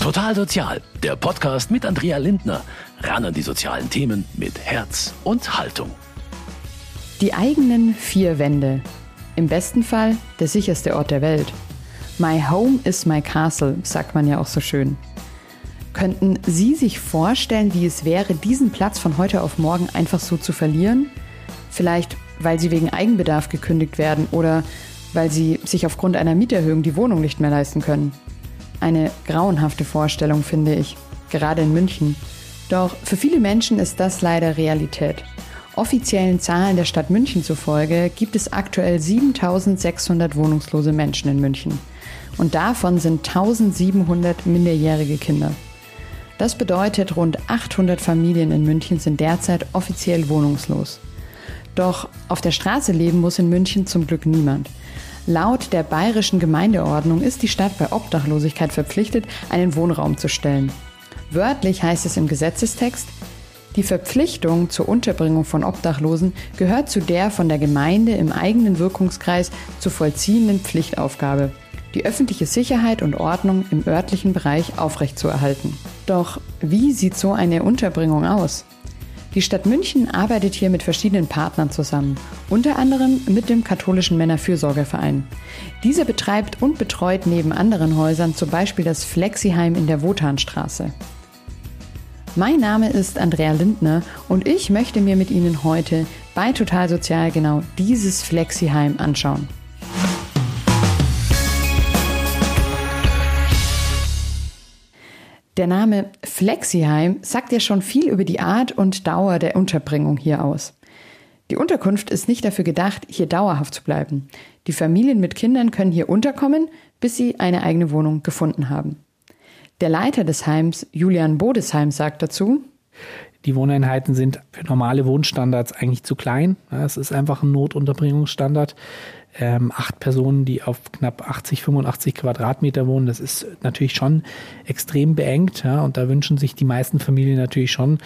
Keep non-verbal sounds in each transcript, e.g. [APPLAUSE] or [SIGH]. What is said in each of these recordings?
Total Sozial, der Podcast mit Andrea Lindner. Ran an die sozialen Themen mit Herz und Haltung. Die eigenen vier Wände. Im besten Fall der sicherste Ort der Welt. My home is my castle, sagt man ja auch so schön. Könnten Sie sich vorstellen, wie es wäre, diesen Platz von heute auf morgen einfach so zu verlieren? Vielleicht, weil Sie wegen Eigenbedarf gekündigt werden oder weil Sie sich aufgrund einer Mieterhöhung die Wohnung nicht mehr leisten können. Eine grauenhafte Vorstellung, finde ich, gerade in München. Doch für viele Menschen ist das leider Realität. Offiziellen Zahlen der Stadt München zufolge gibt es aktuell 7600 wohnungslose Menschen in München. Und davon sind 1700 minderjährige Kinder. Das bedeutet, rund 800 Familien in München sind derzeit offiziell wohnungslos. Doch auf der Straße leben muss in München zum Glück niemand. Laut der bayerischen Gemeindeordnung ist die Stadt bei Obdachlosigkeit verpflichtet, einen Wohnraum zu stellen. Wörtlich heißt es im Gesetzestext, die Verpflichtung zur Unterbringung von Obdachlosen gehört zu der von der Gemeinde im eigenen Wirkungskreis zu vollziehenden Pflichtaufgabe, die öffentliche Sicherheit und Ordnung im örtlichen Bereich aufrechtzuerhalten. Doch wie sieht so eine Unterbringung aus? Die Stadt München arbeitet hier mit verschiedenen Partnern zusammen, unter anderem mit dem katholischen Männerfürsorgeverein. Dieser betreibt und betreut neben anderen Häusern zum Beispiel das Flexiheim in der Wotanstraße. Mein Name ist Andrea Lindner und ich möchte mir mit Ihnen heute bei Total Sozial genau dieses Flexiheim anschauen. Der Name Flexiheim sagt ja schon viel über die Art und Dauer der Unterbringung hier aus. Die Unterkunft ist nicht dafür gedacht, hier dauerhaft zu bleiben. Die Familien mit Kindern können hier unterkommen, bis sie eine eigene Wohnung gefunden haben. Der Leiter des Heims, Julian Bodesheim, sagt dazu, die Wohneinheiten sind für normale Wohnstandards eigentlich zu klein. Es ist einfach ein Notunterbringungsstandard ähm, acht Personen, die auf knapp 80, 85 Quadratmeter wohnen, das ist natürlich schon extrem beengt. Ja, und da wünschen sich die meisten Familien natürlich schon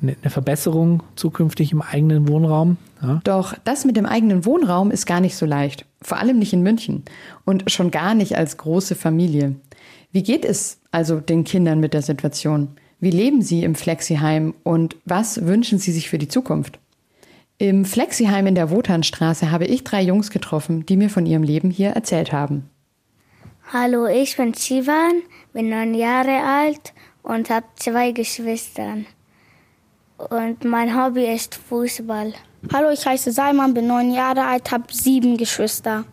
eine, Verbesserung zukünftig im eigenen Wohnraum. Ja. Doch das mit dem eigenen Wohnraum ist gar nicht so leicht. Vor allem nicht in München und schon gar nicht als große Familie. Wie geht es also den Kindern mit der Situation? Wie leben sie im Flexiheim und was wünschen sie sich für die Zukunft? Im Flexiheim in der Wotanstraße habe ich drei Jungs getroffen, die mir von ihrem Leben hier erzählt haben. Hallo, ich bin Sivan, bin neun Jahre alt und habe zwei Geschwister. Und mein Hobby ist Fußball. Hallo, ich heiße Salman, bin neun Jahre alt, habe sieben Geschwister.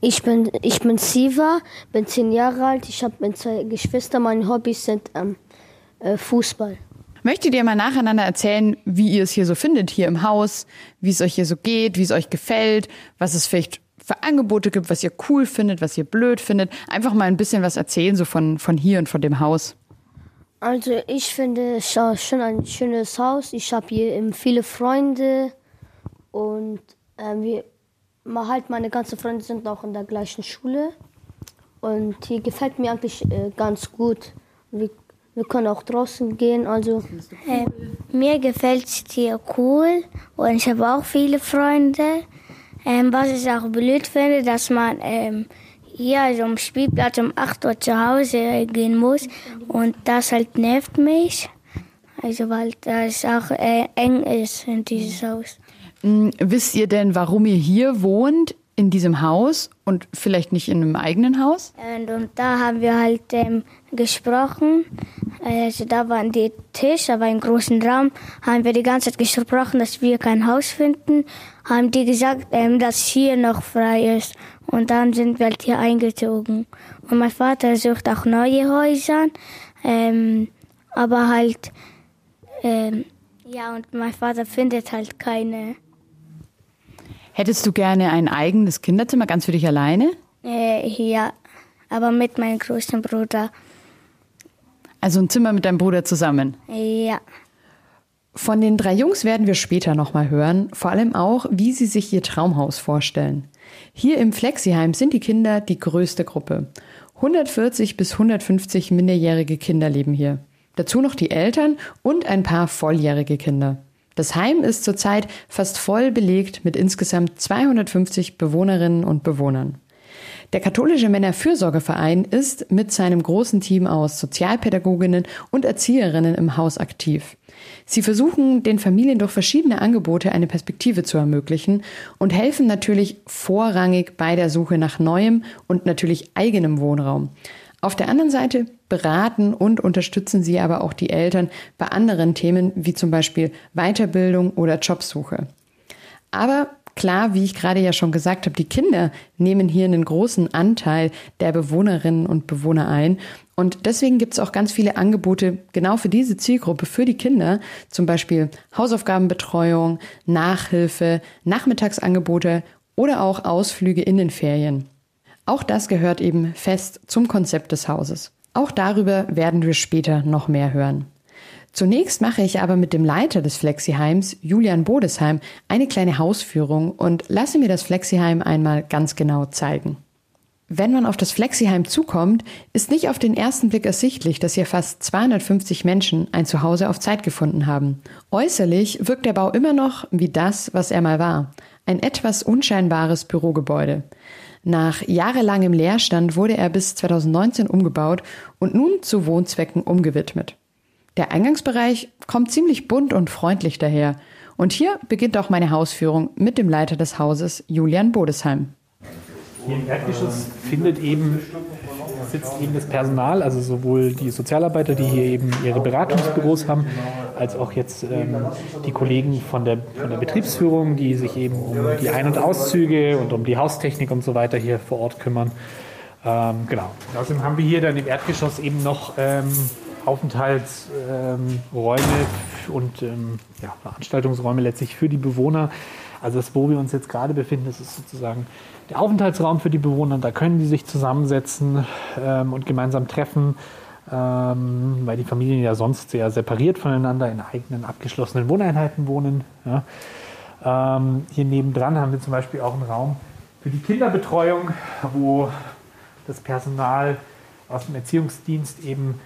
Ich bin, ich bin Siva, bin zehn Jahre alt, ich habe zwei Geschwister. Meine Hobbys sind ähm, äh, Fußball. Möchtet ihr mal nacheinander erzählen, wie ihr es hier so findet, hier im Haus, wie es euch hier so geht, wie es euch gefällt, was es vielleicht für Angebote gibt, was ihr cool findet, was ihr blöd findet? Einfach mal ein bisschen was erzählen, so von, von hier und von dem Haus. Also ich finde es schon ein schönes Haus. Ich habe hier viele Freunde und äh, wir, halt meine ganzen Freunde sind auch in der gleichen Schule. Und hier gefällt mir eigentlich äh, ganz gut. Wir wir können auch draußen gehen, also. Äh, mir gefällt es hier cool und ich habe auch viele Freunde. Ähm, was ich auch blöd finde, dass man ähm, hier also am Spielplatz um 8 Uhr zu Hause gehen muss und das halt nervt mich. Also weil das auch äh, eng ist in dieses Haus. Hm, wisst ihr denn, warum ihr hier wohnt? in diesem Haus und vielleicht nicht in einem eigenen Haus? Und, und da haben wir halt ähm, gesprochen. Also da waren die Tisch, da war ein großen Raum, haben wir die ganze Zeit gesprochen, dass wir kein Haus finden. Haben die gesagt, ähm, dass hier noch frei ist. Und dann sind wir halt hier eingezogen. Und mein Vater sucht auch neue Häuser, ähm, aber halt, ähm, ja, und mein Vater findet halt keine. Hättest du gerne ein eigenes Kinderzimmer ganz für dich alleine? Äh, ja, aber mit meinem großen Bruder. Also ein Zimmer mit deinem Bruder zusammen? Ja. Von den drei Jungs werden wir später nochmal hören, vor allem auch, wie sie sich ihr Traumhaus vorstellen. Hier im Flexiheim sind die Kinder die größte Gruppe. 140 bis 150 minderjährige Kinder leben hier. Dazu noch die Eltern und ein paar volljährige Kinder. Das Heim ist zurzeit fast voll belegt mit insgesamt 250 Bewohnerinnen und Bewohnern. Der katholische Männerfürsorgeverein ist mit seinem großen Team aus Sozialpädagoginnen und Erzieherinnen im Haus aktiv. Sie versuchen, den Familien durch verschiedene Angebote eine Perspektive zu ermöglichen und helfen natürlich vorrangig bei der Suche nach neuem und natürlich eigenem Wohnraum. Auf der anderen Seite beraten und unterstützen sie aber auch die Eltern bei anderen Themen wie zum Beispiel Weiterbildung oder Jobsuche. Aber klar, wie ich gerade ja schon gesagt habe, die Kinder nehmen hier einen großen Anteil der Bewohnerinnen und Bewohner ein. Und deswegen gibt es auch ganz viele Angebote genau für diese Zielgruppe, für die Kinder, zum Beispiel Hausaufgabenbetreuung, Nachhilfe, Nachmittagsangebote oder auch Ausflüge in den Ferien. Auch das gehört eben fest zum Konzept des Hauses. Auch darüber werden wir später noch mehr hören. Zunächst mache ich aber mit dem Leiter des Flexiheims, Julian Bodesheim, eine kleine Hausführung und lasse mir das Flexiheim einmal ganz genau zeigen. Wenn man auf das Flexiheim zukommt, ist nicht auf den ersten Blick ersichtlich, dass hier fast 250 Menschen ein Zuhause auf Zeit gefunden haben. Äußerlich wirkt der Bau immer noch wie das, was er mal war. Ein etwas unscheinbares Bürogebäude. Nach jahrelangem Leerstand wurde er bis 2019 umgebaut und nun zu Wohnzwecken umgewidmet. Der Eingangsbereich kommt ziemlich bunt und freundlich daher. Und hier beginnt auch meine Hausführung mit dem Leiter des Hauses, Julian Bodesheim. Hier im Erdgeschoss findet eben, sitzt eben das Personal, also sowohl die Sozialarbeiter, die hier eben ihre Beratungsbüros haben, als auch jetzt ähm, die Kollegen von der, von der Betriebsführung, die sich eben um die Ein- und Auszüge und um die Haustechnik und so weiter hier vor Ort kümmern. Ähm, genau. Außerdem haben wir hier dann im Erdgeschoss eben noch ähm, Aufenthaltsräume und ähm, ja, Veranstaltungsräume letztlich für die Bewohner. Also das, wo wir uns jetzt gerade befinden, das ist sozusagen der Aufenthaltsraum für die Bewohner. Da können die sich zusammensetzen ähm, und gemeinsam treffen, ähm, weil die Familien ja sonst sehr separiert voneinander in eigenen abgeschlossenen Wohneinheiten wohnen. Ähm, hier nebendran haben wir zum Beispiel auch einen Raum für die Kinderbetreuung, wo das Personal aus dem Erziehungsdienst eben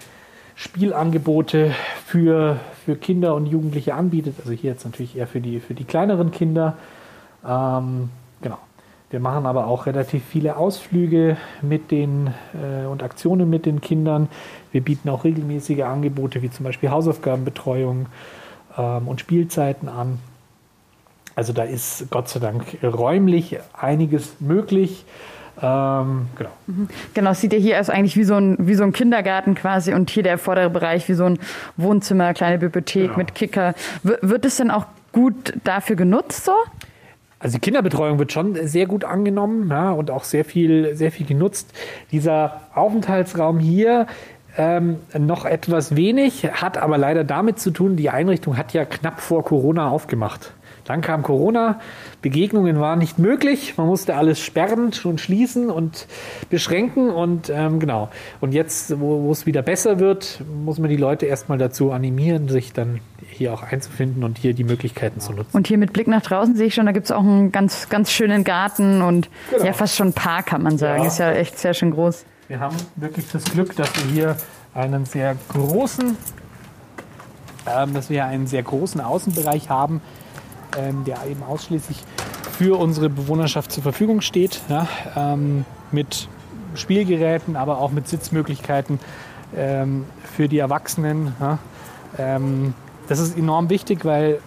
Spielangebote für, für Kinder und Jugendliche anbietet. Also hier jetzt natürlich eher für die, für die kleineren Kinder. Ähm, genau. Wir machen aber auch relativ viele Ausflüge mit den äh, und Aktionen mit den Kindern. Wir bieten auch regelmäßige Angebote wie zum Beispiel Hausaufgabenbetreuung ähm, und Spielzeiten an. Also da ist Gott sei Dank räumlich einiges möglich. Ähm, genau. Mhm. Genau, sieht ihr hier aus eigentlich wie so, ein, wie so ein Kindergarten quasi und hier der vordere Bereich wie so ein Wohnzimmer, kleine Bibliothek genau. mit Kicker. W wird es denn auch gut dafür genutzt so? Also die Kinderbetreuung wird schon sehr gut angenommen ja, und auch sehr viel, sehr viel genutzt. Dieser Aufenthaltsraum hier ähm, noch etwas wenig, hat aber leider damit zu tun, die Einrichtung hat ja knapp vor Corona aufgemacht. Dann kam Corona, Begegnungen waren nicht möglich, man musste alles sperren und schließen und beschränken und ähm, genau. Und jetzt, wo, es wieder besser wird, muss man die Leute erstmal dazu animieren, sich dann hier auch einzufinden und hier die Möglichkeiten zu nutzen. Und hier mit Blick nach draußen sehe ich schon, da gibt es auch einen ganz, ganz schönen Garten und genau. ja fast schon Park, kann man sagen. Ja. Ist ja echt sehr schön groß. Wir haben wirklich das Glück, dass wir hier einen sehr großen, ähm, dass wir einen sehr großen Außenbereich haben, ähm, der eben ausschließlich für unsere Bewohnerschaft zur Verfügung steht, ja, ähm, mit Spielgeräten, aber auch mit Sitzmöglichkeiten ähm, für die Erwachsenen. Ja. Ähm, das ist enorm wichtig, weil,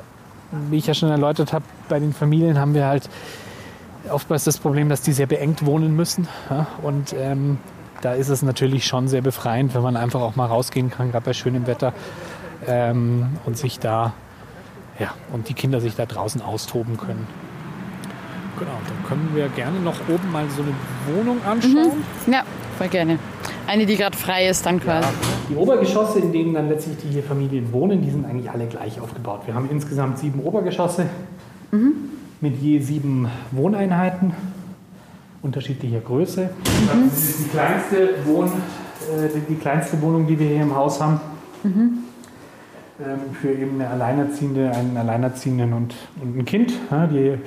wie ich ja schon erläutert habe, bei den Familien haben wir halt oftmals das Problem, dass die sehr beengt wohnen müssen. Ja. Und ähm, da ist es natürlich schon sehr befreiend, wenn man einfach auch mal rausgehen kann, gerade bei schönem Wetter ähm, und sich da ja, und die Kinder sich da draußen austoben können. Genau, dann können wir gerne noch oben mal so eine Wohnung anschauen. Mhm. Ja, voll gerne. Eine, die gerade frei ist, dann quasi. Ja, die Obergeschosse, in denen dann letztlich die hier Familien wohnen, die sind eigentlich alle gleich aufgebaut. Wir haben insgesamt sieben Obergeschosse mhm. mit je sieben Wohneinheiten unterschiedlicher Größe. Mhm. Das ist die kleinste, Wohn, äh, die kleinste Wohnung, die wir hier im Haus haben. Mhm. Ähm, für eben eine Alleinerziehende, einen Alleinerziehenden und, und ein Kind. Die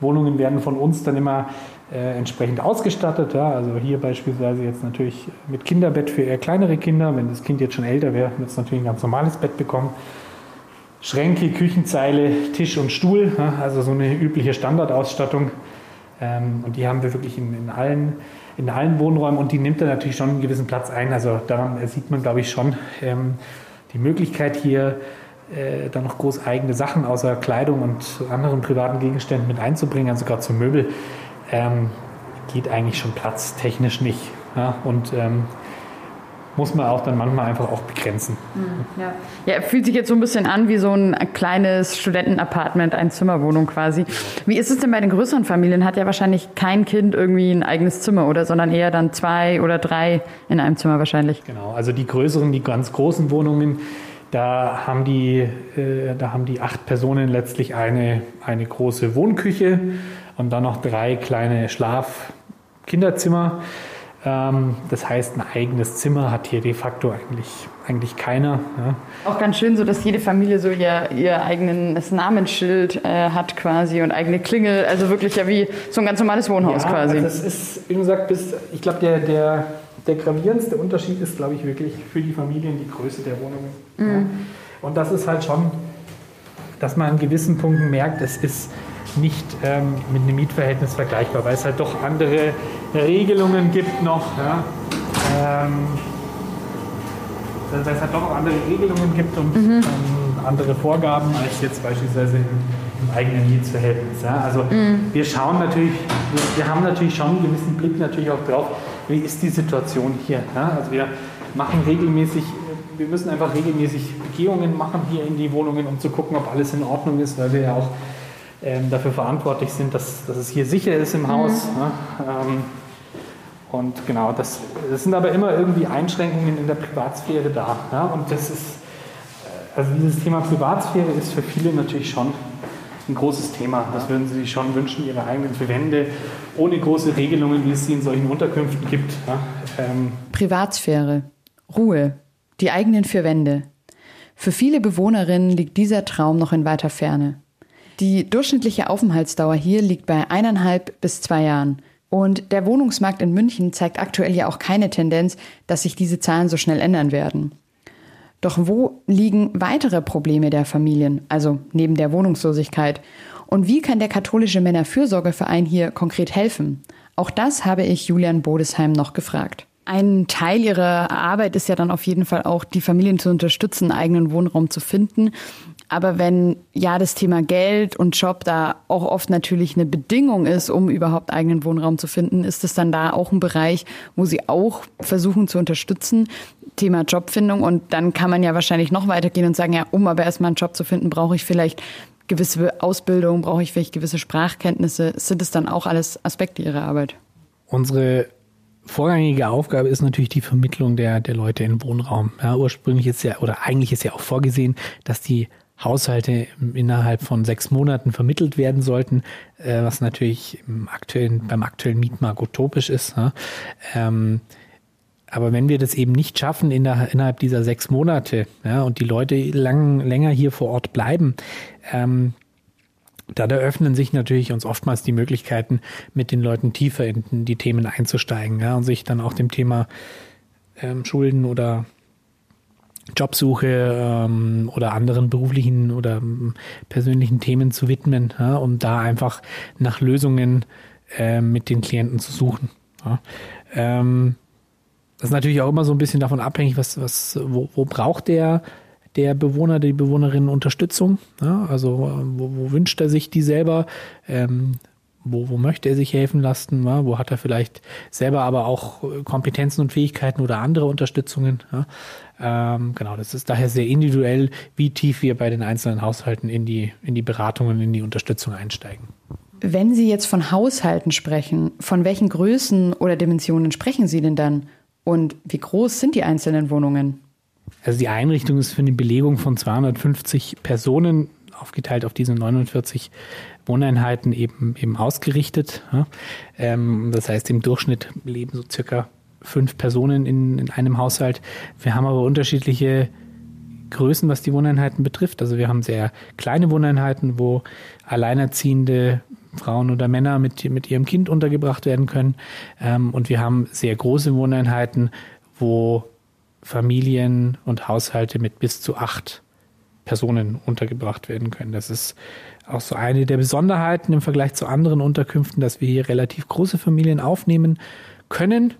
Wohnungen werden von uns dann immer äh, entsprechend ausgestattet. Ja. Also hier beispielsweise jetzt natürlich mit Kinderbett für eher kleinere Kinder. Wenn das Kind jetzt schon älter wäre, wird es natürlich ein ganz normales Bett bekommen. Schränke, Küchenzeile, Tisch und Stuhl, ja. also so eine übliche Standardausstattung. Ähm, und die haben wir wirklich in, in allen in allen Wohnräumen und die nimmt dann natürlich schon einen gewissen Platz ein. Also daran sieht man, glaube ich, schon ähm, die Möglichkeit hier, äh, dann noch groß eigene Sachen außer Kleidung und anderen privaten Gegenständen mit einzubringen, also gerade zum Möbel, ähm, geht eigentlich schon platztechnisch nicht. Ja? Und ähm, muss man auch dann manchmal einfach auch begrenzen. Mhm, ja. ja, fühlt sich jetzt so ein bisschen an wie so ein kleines Studentenapartment, ein Zimmerwohnung quasi. Wie ist es denn bei den größeren Familien? Hat ja wahrscheinlich kein Kind irgendwie ein eigenes Zimmer oder, sondern eher dann zwei oder drei in einem Zimmer wahrscheinlich. Genau, also die größeren, die ganz großen Wohnungen, da haben die, äh, da haben die acht Personen letztlich eine, eine große Wohnküche und dann noch drei kleine Schlaf-Kinderzimmer. Ähm, das heißt, ein eigenes Zimmer hat hier de facto eigentlich, eigentlich keiner. Ja. Auch ganz schön so, dass jede Familie so ihr, ihr eigenes Namensschild äh, hat quasi und eigene Klingel. Also wirklich ja wie so ein ganz normales Wohnhaus ja, quasi. Also das ist, wie gesagt, bis, ich glaube, der, der, der gravierendste Unterschied ist, glaube ich, wirklich für die Familien die Größe der Wohnungen. Mhm. Ja. Und das ist halt schon, dass man an gewissen Punkten merkt, es ist nicht ähm, mit einem Mietverhältnis vergleichbar, weil es halt doch andere Regelungen gibt noch. Ja? Ähm, weil es halt doch andere Regelungen gibt und mhm. ähm, andere Vorgaben als jetzt beispielsweise im, im eigenen Mietsverhältnis. Ja? Also mhm. wir schauen natürlich, wir, wir, haben natürlich schon einen gewissen Blick natürlich auch drauf, wie ist die Situation hier. Ja? Also wir machen regelmäßig, wir müssen einfach regelmäßig Begehungen machen hier in die Wohnungen, um zu gucken, ob alles in Ordnung ist, weil wir ja auch ähm, dafür verantwortlich sind, dass, dass es hier sicher ist im Haus. Mhm. Ne? Ähm, und genau, das, das sind aber immer irgendwie Einschränkungen in der Privatsphäre da. Ja? Und das ist, äh, also dieses Thema Privatsphäre ist für viele natürlich schon ein großes Thema. Das würden sie sich schon wünschen, ihre eigenen Wände ohne große Regelungen, wie es sie in solchen Unterkünften gibt. Ja? Ähm Privatsphäre, Ruhe, die eigenen vier Wände. Für viele Bewohnerinnen liegt dieser Traum noch in weiter Ferne. Die durchschnittliche Aufenthaltsdauer hier liegt bei eineinhalb bis zwei Jahren. Und der Wohnungsmarkt in München zeigt aktuell ja auch keine Tendenz, dass sich diese Zahlen so schnell ändern werden. Doch wo liegen weitere Probleme der Familien, also neben der Wohnungslosigkeit? Und wie kann der katholische Männerfürsorgeverein hier konkret helfen? Auch das habe ich Julian Bodesheim noch gefragt. Ein Teil ihrer Arbeit ist ja dann auf jeden Fall auch, die Familien zu unterstützen, eigenen Wohnraum zu finden. Aber wenn ja das Thema Geld und Job da auch oft natürlich eine Bedingung ist, um überhaupt eigenen Wohnraum zu finden, ist es dann da auch ein Bereich, wo sie auch versuchen zu unterstützen, Thema Jobfindung. Und dann kann man ja wahrscheinlich noch weitergehen und sagen, ja, um aber erstmal einen Job zu finden, brauche ich vielleicht gewisse Ausbildung, brauche ich vielleicht gewisse Sprachkenntnisse. Sind es dann auch alles Aspekte Ihrer Arbeit? Unsere vorrangige Aufgabe ist natürlich die Vermittlung der, der Leute in Wohnraum. Ja, ursprünglich ist ja, oder eigentlich ist ja auch vorgesehen, dass die Haushalte innerhalb von sechs Monaten vermittelt werden sollten, äh, was natürlich im aktuellen, beim aktuellen Mietmarkt utopisch ist. Ne? Ähm, aber wenn wir das eben nicht schaffen in der, innerhalb dieser sechs Monate ja, und die Leute lang, länger hier vor Ort bleiben, ähm, dann eröffnen sich natürlich uns oftmals die Möglichkeiten, mit den Leuten tiefer in die Themen einzusteigen ja, und sich dann auch dem Thema ähm, Schulden oder Jobsuche ähm, oder anderen beruflichen oder ähm, persönlichen Themen zu widmen, ja, um da einfach nach Lösungen äh, mit den Klienten zu suchen. Ja. Ähm, das ist natürlich auch immer so ein bisschen davon abhängig, was, was, wo, wo braucht der, der Bewohner, die Bewohnerin Unterstützung? Ja, also wo, wo wünscht er sich die selber? Ähm, wo, wo möchte er sich helfen lassen, ja? wo hat er vielleicht selber aber auch Kompetenzen und Fähigkeiten oder andere Unterstützungen. Ja? Ähm, genau, das ist daher sehr individuell, wie tief wir bei den einzelnen Haushalten in die, in die Beratungen, in die Unterstützung einsteigen. Wenn Sie jetzt von Haushalten sprechen, von welchen Größen oder Dimensionen sprechen Sie denn dann? Und wie groß sind die einzelnen Wohnungen? Also die Einrichtung ist für eine Belegung von 250 Personen aufgeteilt auf diese 49 Wohneinheiten eben, eben ausgerichtet. Ähm, das heißt, im Durchschnitt leben so circa fünf Personen in, in einem Haushalt. Wir haben aber unterschiedliche Größen, was die Wohneinheiten betrifft. Also wir haben sehr kleine Wohneinheiten, wo alleinerziehende Frauen oder Männer mit, mit ihrem Kind untergebracht werden können. Ähm, und wir haben sehr große Wohneinheiten, wo Familien und Haushalte mit bis zu acht Personen untergebracht werden können. Das ist auch so eine der Besonderheiten im Vergleich zu anderen Unterkünften, dass wir hier relativ große Familien aufnehmen können.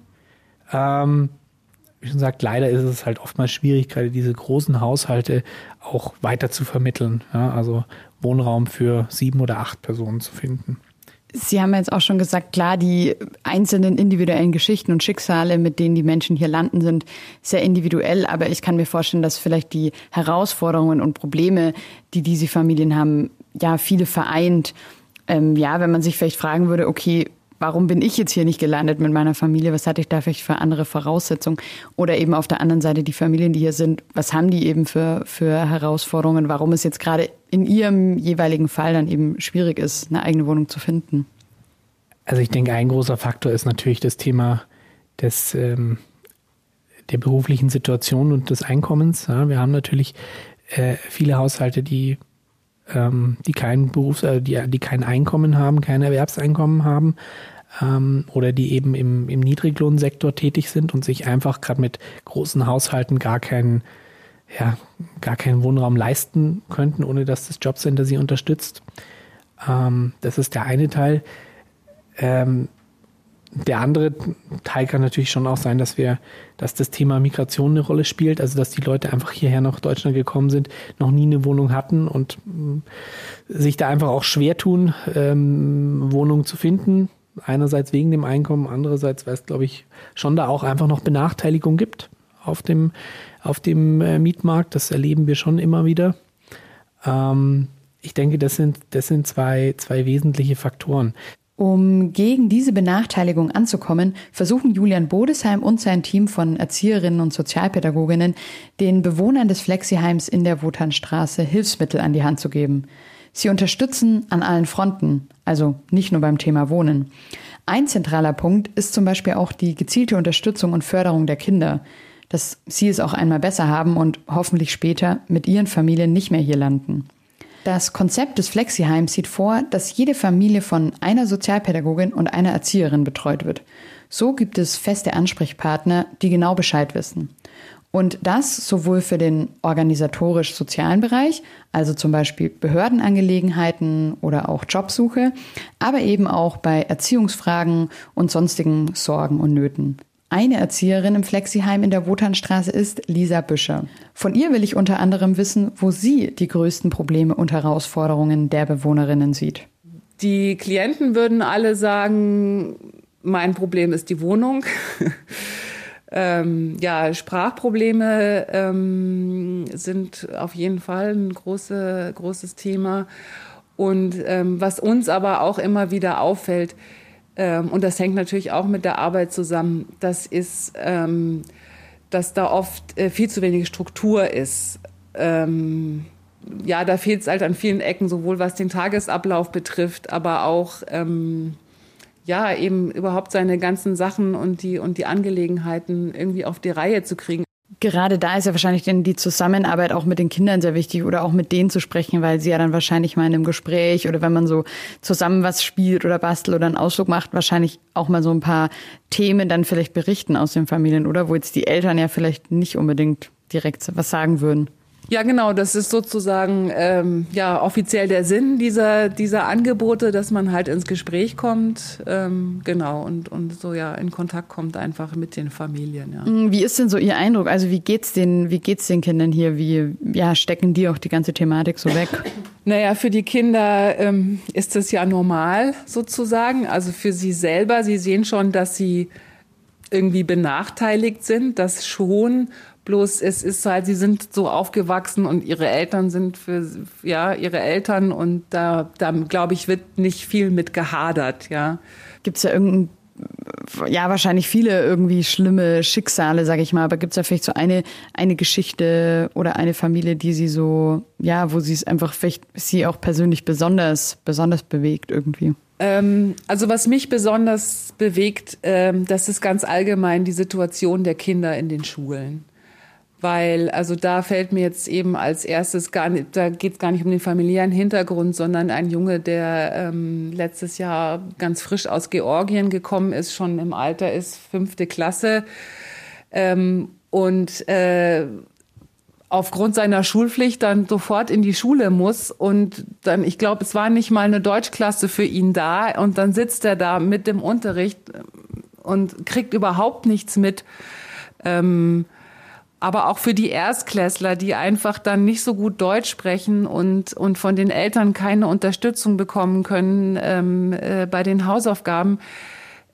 Ähm, wie schon gesagt, leider ist es halt oftmals schwierig, gerade diese großen Haushalte auch weiter zu vermitteln. Ja, also Wohnraum für sieben oder acht Personen zu finden. Sie haben jetzt auch schon gesagt, klar, die einzelnen individuellen Geschichten und Schicksale, mit denen die Menschen hier landen, sind sehr individuell. Aber ich kann mir vorstellen, dass vielleicht die Herausforderungen und Probleme, die diese Familien haben, ja, viele vereint. Ähm, ja, wenn man sich vielleicht fragen würde, okay, warum bin ich jetzt hier nicht gelandet mit meiner Familie? Was hatte ich da vielleicht für andere Voraussetzungen? Oder eben auf der anderen Seite die Familien, die hier sind, was haben die eben für, für Herausforderungen? Warum es jetzt gerade in ihrem jeweiligen Fall dann eben schwierig ist, eine eigene Wohnung zu finden? Also ich denke, ein großer Faktor ist natürlich das Thema des, ähm, der beruflichen Situation und des Einkommens. Ja, wir haben natürlich äh, viele Haushalte, die ähm, die kein Berufs-, äh, die, die kein Einkommen haben, kein Erwerbseinkommen haben ähm, oder die eben im, im Niedriglohnsektor tätig sind und sich einfach gerade mit großen Haushalten gar keinen ja, gar keinen Wohnraum leisten könnten, ohne dass das Jobcenter sie unterstützt. Ähm, das ist der eine Teil. Ähm, der andere Teil kann natürlich schon auch sein, dass wir, dass das Thema Migration eine Rolle spielt, also dass die Leute einfach hierher nach Deutschland gekommen sind, noch nie eine Wohnung hatten und mm, sich da einfach auch schwer tun, ähm, Wohnungen zu finden. Einerseits wegen dem Einkommen, andererseits, weil es, glaube ich, schon da auch einfach noch Benachteiligung gibt auf dem, auf dem äh, Mietmarkt. Das erleben wir schon immer wieder. Ähm, ich denke, das sind, das sind zwei, zwei wesentliche Faktoren. Um gegen diese Benachteiligung anzukommen, versuchen Julian Bodesheim und sein Team von Erzieherinnen und Sozialpädagoginnen, den Bewohnern des Flexiheims in der Wotanstraße Hilfsmittel an die Hand zu geben. Sie unterstützen an allen Fronten, also nicht nur beim Thema Wohnen. Ein zentraler Punkt ist zum Beispiel auch die gezielte Unterstützung und Förderung der Kinder, dass sie es auch einmal besser haben und hoffentlich später mit ihren Familien nicht mehr hier landen. Das Konzept des Flexiheims sieht vor, dass jede Familie von einer Sozialpädagogin und einer Erzieherin betreut wird. So gibt es feste Ansprechpartner, die genau Bescheid wissen. Und das sowohl für den organisatorisch-sozialen Bereich, also zum Beispiel Behördenangelegenheiten oder auch Jobsuche, aber eben auch bei Erziehungsfragen und sonstigen Sorgen und Nöten. Eine Erzieherin im Flexiheim in der Wotanstraße ist Lisa Büscher. Von ihr will ich unter anderem wissen, wo sie die größten Probleme und Herausforderungen der Bewohnerinnen sieht. Die Klienten würden alle sagen, mein Problem ist die Wohnung. [LAUGHS] ähm, ja, Sprachprobleme ähm, sind auf jeden Fall ein große, großes Thema. Und ähm, was uns aber auch immer wieder auffällt, ähm, und das hängt natürlich auch mit der Arbeit zusammen. Das ist, ähm, dass da oft äh, viel zu wenig Struktur ist. Ähm, ja, da fehlt es halt an vielen Ecken, sowohl was den Tagesablauf betrifft, aber auch ähm, ja eben überhaupt seine ganzen Sachen und die und die Angelegenheiten irgendwie auf die Reihe zu kriegen gerade da ist ja wahrscheinlich denn die Zusammenarbeit auch mit den Kindern sehr wichtig oder auch mit denen zu sprechen, weil sie ja dann wahrscheinlich mal in einem Gespräch oder wenn man so zusammen was spielt oder bastelt oder einen Ausflug macht, wahrscheinlich auch mal so ein paar Themen dann vielleicht berichten aus den Familien, oder? Wo jetzt die Eltern ja vielleicht nicht unbedingt direkt was sagen würden. Ja, genau, das ist sozusagen ähm, ja offiziell der Sinn dieser dieser Angebote, dass man halt ins Gespräch kommt, ähm, genau und und so ja in Kontakt kommt einfach mit den Familien. Ja. Mm, wie ist denn so Ihr Eindruck? Also wie geht's den wie geht's den Kindern hier? Wie ja stecken die auch die ganze Thematik so weg? [LAUGHS] Naja, für die Kinder ähm, ist das ja normal sozusagen. Also für sie selber, sie sehen schon, dass sie irgendwie benachteiligt sind, das schon. Bloß es ist halt, sie sind so aufgewachsen und ihre Eltern sind für ja ihre Eltern und da, da glaube ich, wird nicht viel mit gehadert, ja. Gibt es ja irgendein ja, wahrscheinlich viele irgendwie schlimme Schicksale, sage ich mal, aber gibt es da vielleicht so eine, eine Geschichte oder eine Familie, die sie so, ja, wo sie es einfach vielleicht sie auch persönlich besonders, besonders bewegt irgendwie? Ähm, also was mich besonders bewegt, ähm, das ist ganz allgemein die Situation der Kinder in den Schulen weil also da fällt mir jetzt eben als erstes gar nicht, da geht es gar nicht um den familiären Hintergrund, sondern ein Junge, der ähm, letztes Jahr ganz frisch aus Georgien gekommen ist, schon im Alter ist fünfte Klasse. Ähm, und äh, aufgrund seiner Schulpflicht dann sofort in die Schule muss. Und dann, ich glaube, es war nicht mal eine Deutschklasse für ihn da. Und dann sitzt er da mit dem Unterricht und kriegt überhaupt nichts mit. Ähm, aber auch für die Erstklässler, die einfach dann nicht so gut Deutsch sprechen und, und von den Eltern keine Unterstützung bekommen können ähm, äh, bei den Hausaufgaben,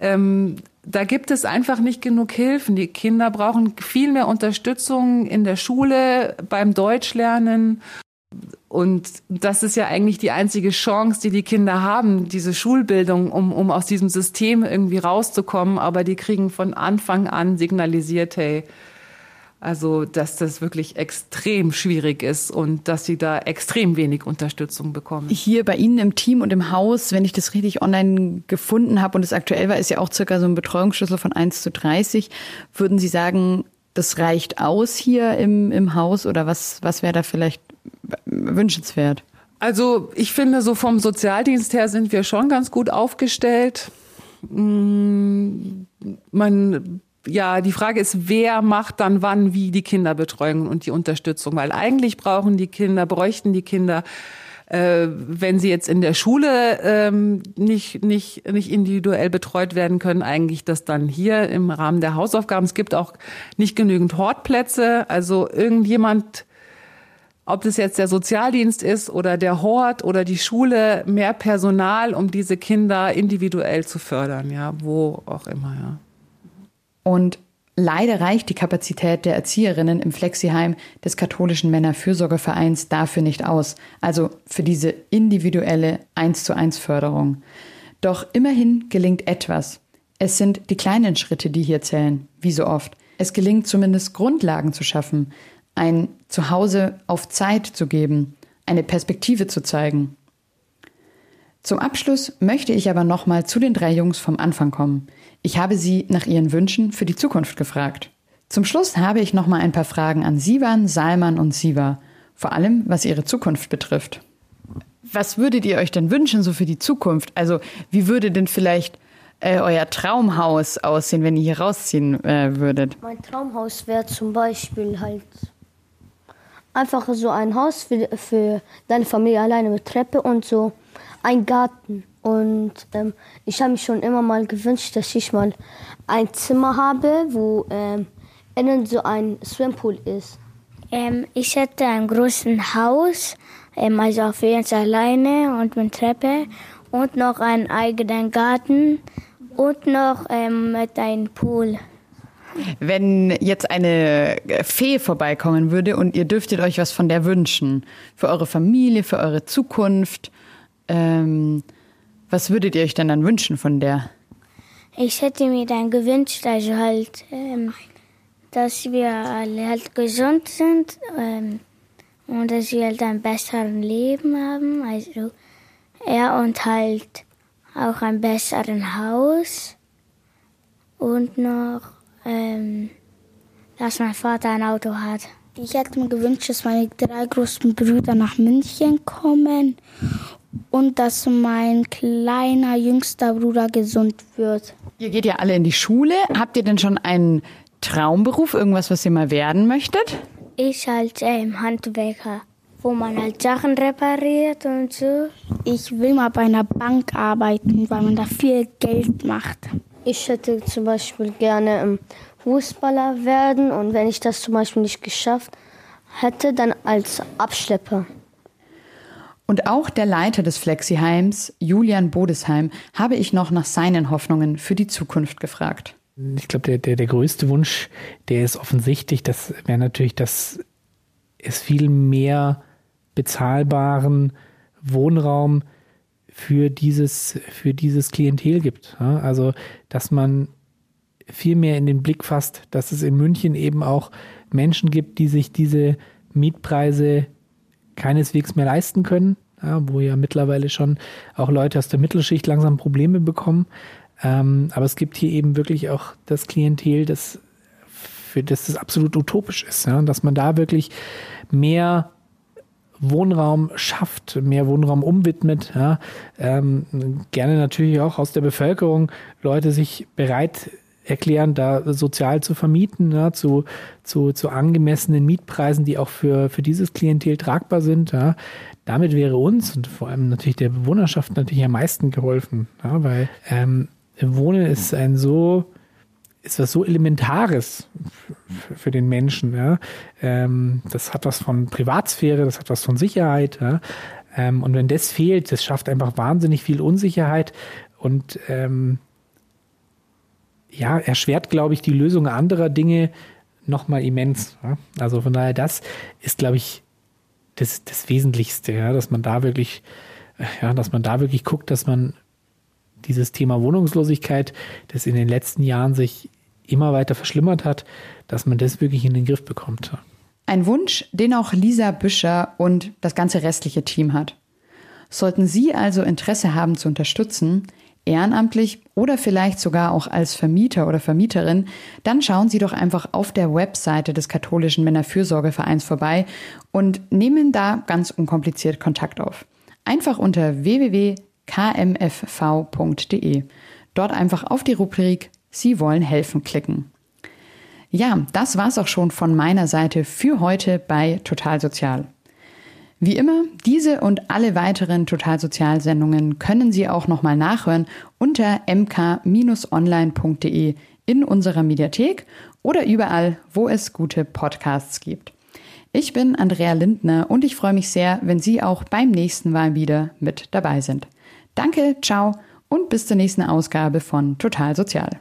ähm, da gibt es einfach nicht genug Hilfen. Die Kinder brauchen viel mehr Unterstützung in der Schule, beim Deutschlernen. Und das ist ja eigentlich die einzige Chance, die die Kinder haben, diese Schulbildung, um, um aus diesem System irgendwie rauszukommen. Aber die kriegen von Anfang an signalisiert, hey, also, dass das wirklich extrem schwierig ist und dass sie da extrem wenig Unterstützung bekommen. Hier bei Ihnen im Team und im Haus, wenn ich das richtig online gefunden habe und es aktuell war, ist ja auch circa so ein Betreuungsschlüssel von 1 zu 30. Würden Sie sagen, das reicht aus hier im, im Haus oder was, was wäre da vielleicht wünschenswert? Also ich finde, so vom Sozialdienst her sind wir schon ganz gut aufgestellt. Mm, man ja, die Frage ist, wer macht dann wann wie die Kinderbetreuung und die Unterstützung? Weil eigentlich brauchen die Kinder, bräuchten die Kinder, äh, wenn sie jetzt in der Schule ähm, nicht, nicht, nicht individuell betreut werden können, eigentlich das dann hier im Rahmen der Hausaufgaben. Es gibt auch nicht genügend Hortplätze. Also irgendjemand, ob das jetzt der Sozialdienst ist oder der Hort oder die Schule, mehr Personal, um diese Kinder individuell zu fördern, ja, wo auch immer, ja. Und leider reicht die Kapazität der Erzieherinnen im Flexiheim des katholischen Männerfürsorgevereins dafür nicht aus, also für diese individuelle 1 zu 1 Förderung. Doch immerhin gelingt etwas. Es sind die kleinen Schritte, die hier zählen, wie so oft. Es gelingt zumindest Grundlagen zu schaffen, ein Zuhause auf Zeit zu geben, eine Perspektive zu zeigen. Zum Abschluss möchte ich aber nochmal zu den drei Jungs vom Anfang kommen. Ich habe sie nach ihren Wünschen für die Zukunft gefragt. Zum Schluss habe ich noch mal ein paar Fragen an Sivan, Salman und Siva, vor allem was ihre Zukunft betrifft. Was würdet ihr euch denn wünschen so für die Zukunft? Also, wie würde denn vielleicht äh, euer Traumhaus aussehen, wenn ihr hier rausziehen äh, würdet? Mein Traumhaus wäre zum Beispiel halt einfach so ein Haus für, für deine Familie alleine mit Treppe und so ein Garten. Und ähm, ich habe mich schon immer mal gewünscht, dass ich mal ein Zimmer habe, wo ähm, innen so ein Swimpool ist. Ähm, ich hätte ein großes Haus, ähm, also auf jeden Fall alleine und mit Treppe und noch einen eigenen Garten und noch ähm, mit einem Pool. Wenn jetzt eine Fee vorbeikommen würde und ihr dürftet euch was von der wünschen, für eure Familie, für eure Zukunft, ähm, was würdet ihr euch denn dann wünschen von der? Ich hätte mir dann gewünscht, also halt, ähm, dass wir alle halt gesund sind ähm, und dass wir halt ein besseres Leben haben. Also ja, und halt auch ein besseres Haus und noch, ähm, dass mein Vater ein Auto hat. Ich hätte mir gewünscht, dass meine drei großen Brüder nach München kommen und dass mein kleiner jüngster Bruder gesund wird. Ihr geht ja alle in die Schule. Habt ihr denn schon einen Traumberuf, irgendwas, was ihr mal werden möchtet? Ich halt ähm, Handwerker, wo man halt Sachen repariert und so. Ich will mal bei einer Bank arbeiten, weil man da viel Geld macht. Ich hätte zum Beispiel gerne ähm, Fußballer werden und wenn ich das zum Beispiel nicht geschafft hätte, dann als Abschlepper. Und auch der Leiter des Flexiheims, Julian Bodesheim, habe ich noch nach seinen Hoffnungen für die Zukunft gefragt. Ich glaube, der, der, der größte Wunsch, der ist offensichtlich, das wäre natürlich, dass es viel mehr bezahlbaren Wohnraum für dieses, für dieses Klientel gibt. Also, dass man viel mehr in den Blick fasst, dass es in München eben auch Menschen gibt, die sich diese Mietpreise keineswegs mehr leisten können, ja, wo ja mittlerweile schon auch Leute aus der Mittelschicht langsam Probleme bekommen. Ähm, aber es gibt hier eben wirklich auch das Klientel, das für das das absolut utopisch ist, ja, dass man da wirklich mehr Wohnraum schafft, mehr Wohnraum umwidmet, ja, ähm, gerne natürlich auch aus der Bevölkerung Leute sich bereit erklären, da sozial zu vermieten, ja, zu, zu, zu angemessenen Mietpreisen, die auch für, für dieses Klientel tragbar sind. Ja. Damit wäre uns und vor allem natürlich der Bewohnerschaft natürlich am meisten geholfen, ja, weil ähm, Wohnen ist ein so ist was so Elementares für den Menschen. Ja? Ähm, das hat was von Privatsphäre, das hat was von Sicherheit. Ja? Ähm, und wenn das fehlt, das schafft einfach wahnsinnig viel Unsicherheit und ähm, ja, erschwert, glaube ich, die Lösung anderer Dinge nochmal immens. Ja? Also von daher, das ist, glaube ich, das, das Wesentlichste, ja? dass man da wirklich, ja, dass man da wirklich guckt, dass man dieses Thema Wohnungslosigkeit, das in den letzten Jahren sich immer weiter verschlimmert hat, dass man das wirklich in den Griff bekommt. Ein Wunsch, den auch Lisa Büscher und das ganze restliche Team hat. Sollten Sie also Interesse haben zu unterstützen, ehrenamtlich oder vielleicht sogar auch als Vermieter oder Vermieterin, dann schauen Sie doch einfach auf der Webseite des katholischen Männerfürsorgevereins vorbei und nehmen da ganz unkompliziert Kontakt auf. Einfach unter www.kmfv.de. Dort einfach auf die Rubrik Sie wollen helfen klicken. Ja, das war's auch schon von meiner Seite für heute bei Total Sozial. Wie immer, diese und alle weiteren Total Sozial Sendungen können Sie auch nochmal nachhören unter mk-online.de in unserer Mediathek oder überall, wo es gute Podcasts gibt. Ich bin Andrea Lindner und ich freue mich sehr, wenn Sie auch beim nächsten Mal wieder mit dabei sind. Danke, ciao und bis zur nächsten Ausgabe von Total Sozial.